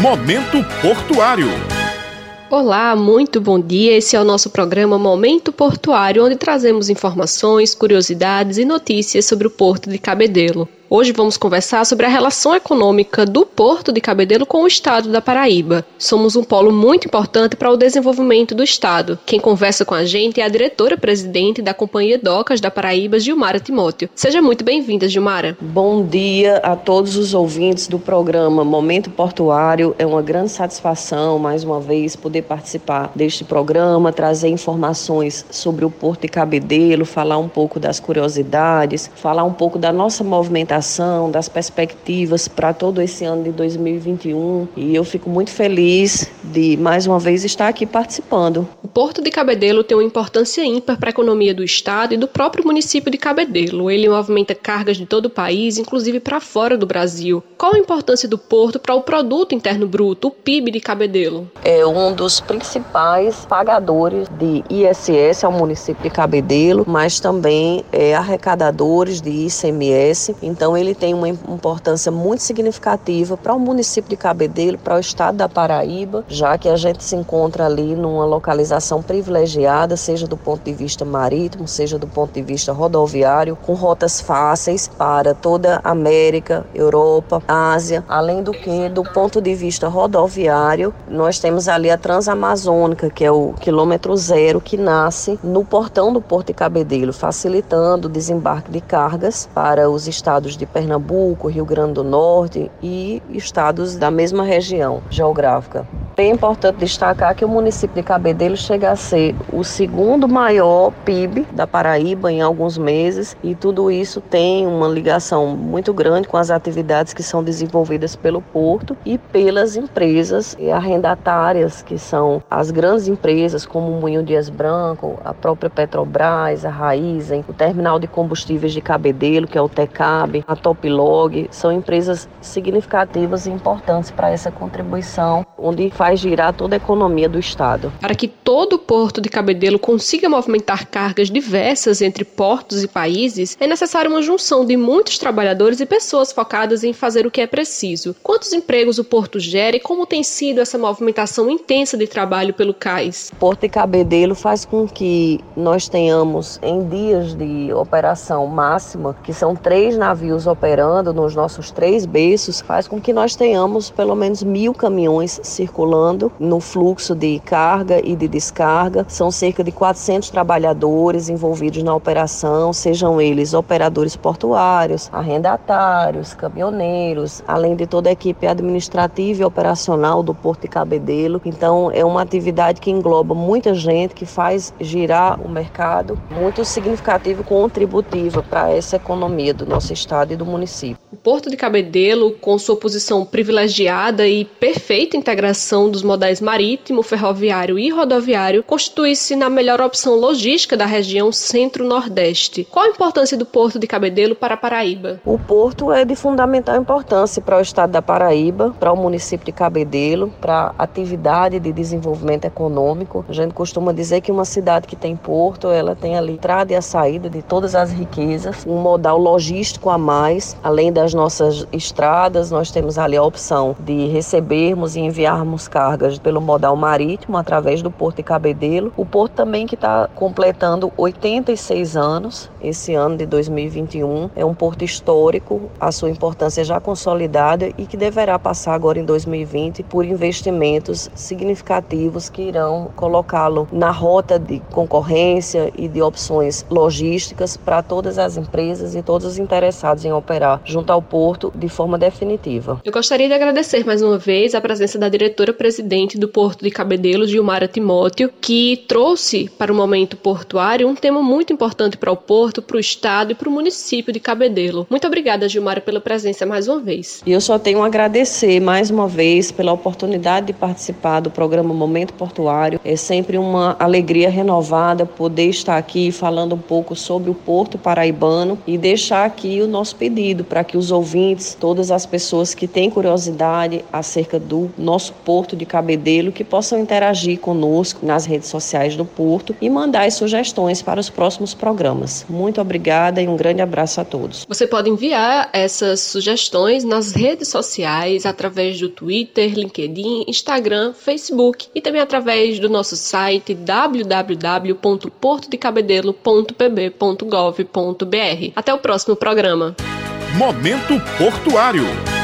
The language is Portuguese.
Momento Portuário. Olá, muito bom dia. Esse é o nosso programa Momento Portuário, onde trazemos informações, curiosidades e notícias sobre o Porto de Cabedelo. Hoje vamos conversar sobre a relação econômica do Porto de Cabedelo com o estado da Paraíba. Somos um polo muito importante para o desenvolvimento do estado. Quem conversa com a gente é a diretora-presidente da Companhia Docas da Paraíba, Gilmara Timóteo. Seja muito bem-vinda, Gilmara. Bom dia a todos os ouvintes do programa Momento Portuário. É uma grande satisfação, mais uma vez, poder participar deste programa, trazer informações sobre o Porto de Cabedelo, falar um pouco das curiosidades, falar um pouco da nossa movimentação das perspectivas para todo esse ano de 2021 e eu fico muito feliz de mais uma vez estar aqui participando. O Porto de Cabedelo tem uma importância ímpar para a economia do estado e do próprio município de Cabedelo. Ele movimenta cargas de todo o país, inclusive para fora do Brasil. Qual a importância do porto para o produto interno bruto, o PIB de Cabedelo? É um dos principais pagadores de ISS ao município de Cabedelo, mas também é arrecadadores de ICMS. Então então, ele tem uma importância muito significativa para o município de Cabedelo, para o estado da Paraíba, já que a gente se encontra ali numa localização privilegiada, seja do ponto de vista marítimo, seja do ponto de vista rodoviário, com rotas fáceis para toda a América, Europa, Ásia. Além do que, do ponto de vista rodoviário, nós temos ali a Transamazônica, que é o quilômetro zero, que nasce no portão do Porto de Cabedelo, facilitando o desembarque de cargas para os estados de Pernambuco, Rio Grande do Norte e estados da mesma região geográfica. É importante destacar que o município de Cabedelo chega a ser o segundo maior PIB da Paraíba em alguns meses e tudo isso tem uma ligação muito grande com as atividades que são desenvolvidas pelo porto e pelas empresas arrendatárias, que são as grandes empresas como o Moinho Dias Branco, a própria Petrobras, a Raizen, o Terminal de Combustíveis de Cabedelo, que é o TECAB, a Toplog, são empresas significativas e importantes para essa contribuição, onde faz faz girar toda a economia do Estado. Para que todo o porto de Cabedelo consiga movimentar cargas diversas entre portos e países, é necessária uma junção de muitos trabalhadores e pessoas focadas em fazer o que é preciso. Quantos empregos o porto gera e como tem sido essa movimentação intensa de trabalho pelo cais? Porto de Cabedelo faz com que nós tenhamos, em dias de operação máxima, que são três navios operando nos nossos três berços, faz com que nós tenhamos pelo menos mil caminhões circulando no fluxo de carga e de descarga. São cerca de 400 trabalhadores envolvidos na operação, sejam eles operadores portuários, arrendatários, caminhoneiros, além de toda a equipe administrativa e operacional do Porto de Cabedelo. Então, é uma atividade que engloba muita gente, que faz girar o mercado, muito significativa e contributiva para essa economia do nosso estado e do município. O Porto de Cabedelo, com sua posição privilegiada e perfeita integração dos modais marítimo, ferroviário e rodoviário constitui-se na melhor opção logística da região centro-nordeste. Qual a importância do Porto de Cabedelo para a Paraíba? O porto é de fundamental importância para o estado da Paraíba, para o município de Cabedelo, para a atividade de desenvolvimento econômico. A gente costuma dizer que uma cidade que tem porto, ela tem a entrada e a saída de todas as riquezas, um modal logístico a mais, além das nossas estradas, nós temos ali a opção de recebermos e enviarmos cargas pelo modal marítimo através do Porto de Cabedelo. O porto também que está completando 86 anos esse ano de 2021. É um porto histórico, a sua importância já consolidada e que deverá passar agora em 2020 por investimentos significativos que irão colocá-lo na rota de concorrência e de opções logísticas para todas as empresas e todos os interessados em operar junto ao porto de forma definitiva. Eu gostaria de agradecer mais uma vez a presença da diretora presidente do Porto de Cabedelo, Gilmara Timóteo, que trouxe para o momento portuário um tema muito importante para o Porto, para o Estado e para o município de Cabedelo. Muito obrigada, Gilmara, pela presença mais uma vez. E eu só tenho a agradecer mais uma vez pela oportunidade de participar do programa Momento Portuário. É sempre uma alegria renovada poder estar aqui falando um pouco sobre o Porto Paraibano e deixar aqui o nosso pedido para que os ouvintes, todas as pessoas que têm curiosidade acerca do nosso Porto Porto de Cabedelo que possam interagir conosco nas redes sociais do Porto e mandar as sugestões para os próximos programas. Muito obrigada e um grande abraço a todos. Você pode enviar essas sugestões nas redes sociais através do Twitter, LinkedIn, Instagram, Facebook e também através do nosso site www.portodecabedelo.pb.gov.br. Até o próximo programa. Momento Portuário.